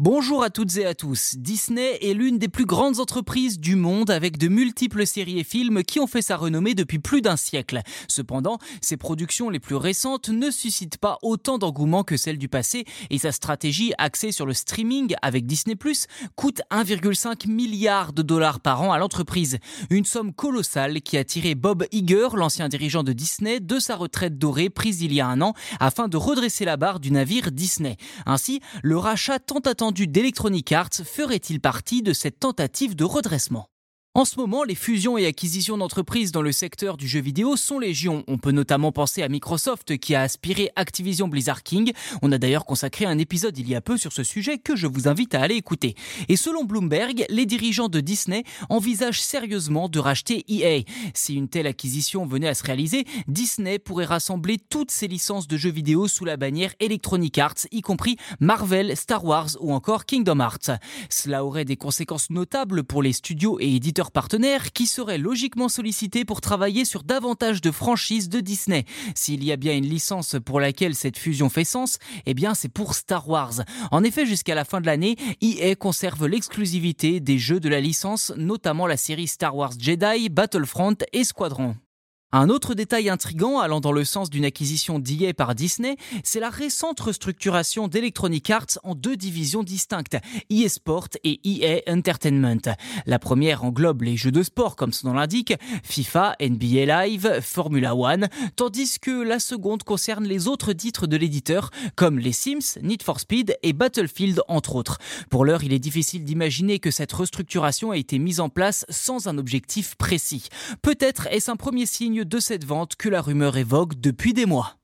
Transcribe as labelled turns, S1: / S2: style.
S1: Bonjour à toutes et à tous. Disney est l'une des plus grandes entreprises du monde avec de multiples séries et films qui ont fait sa renommée depuis plus d'un siècle. Cependant, ses productions les plus récentes ne suscitent pas autant d'engouement que celles du passé et sa stratégie axée sur le streaming avec Disney ⁇ coûte 1,5 milliard de dollars par an à l'entreprise. Une somme colossale qui a tiré Bob Iger, l'ancien dirigeant de Disney, de sa retraite dorée prise il y a un an afin de redresser la barre du navire Disney. Ainsi, le rachat tant d'Electronic Arts ferait-il partie de cette tentative de redressement? En ce moment, les fusions et acquisitions d'entreprises dans le secteur du jeu vidéo sont légion. On peut notamment penser à Microsoft qui a aspiré Activision Blizzard King. On a d'ailleurs consacré un épisode il y a peu sur ce sujet que je vous invite à aller écouter. Et selon Bloomberg, les dirigeants de Disney envisagent sérieusement de racheter EA. Si une telle acquisition venait à se réaliser, Disney pourrait rassembler toutes ses licences de jeux vidéo sous la bannière Electronic Arts, y compris Marvel, Star Wars ou encore Kingdom Hearts. Cela aurait des conséquences notables pour les studios et éditeurs partenaires qui seraient logiquement sollicités pour travailler sur davantage de franchises de Disney. S'il y a bien une licence pour laquelle cette fusion fait sens, eh bien c'est pour Star Wars. En effet, jusqu'à la fin de l'année, EA conserve l'exclusivité des jeux de la licence, notamment la série Star Wars Jedi, Battlefront et Squadron. Un autre détail intrigant allant dans le sens d'une acquisition d'EA par Disney, c'est la récente restructuration d'Electronic Arts en deux divisions distinctes, EA Sport et EA Entertainment. La première englobe les jeux de sport comme son nom l'indique, FIFA, NBA Live, Formula One, tandis que la seconde concerne les autres titres de l'éditeur comme les Sims, Need for Speed et Battlefield entre autres. Pour l'heure, il est difficile d'imaginer que cette restructuration a été mise en place sans un objectif précis. Peut-être est-ce un premier de cette vente que la rumeur évoque depuis des mois.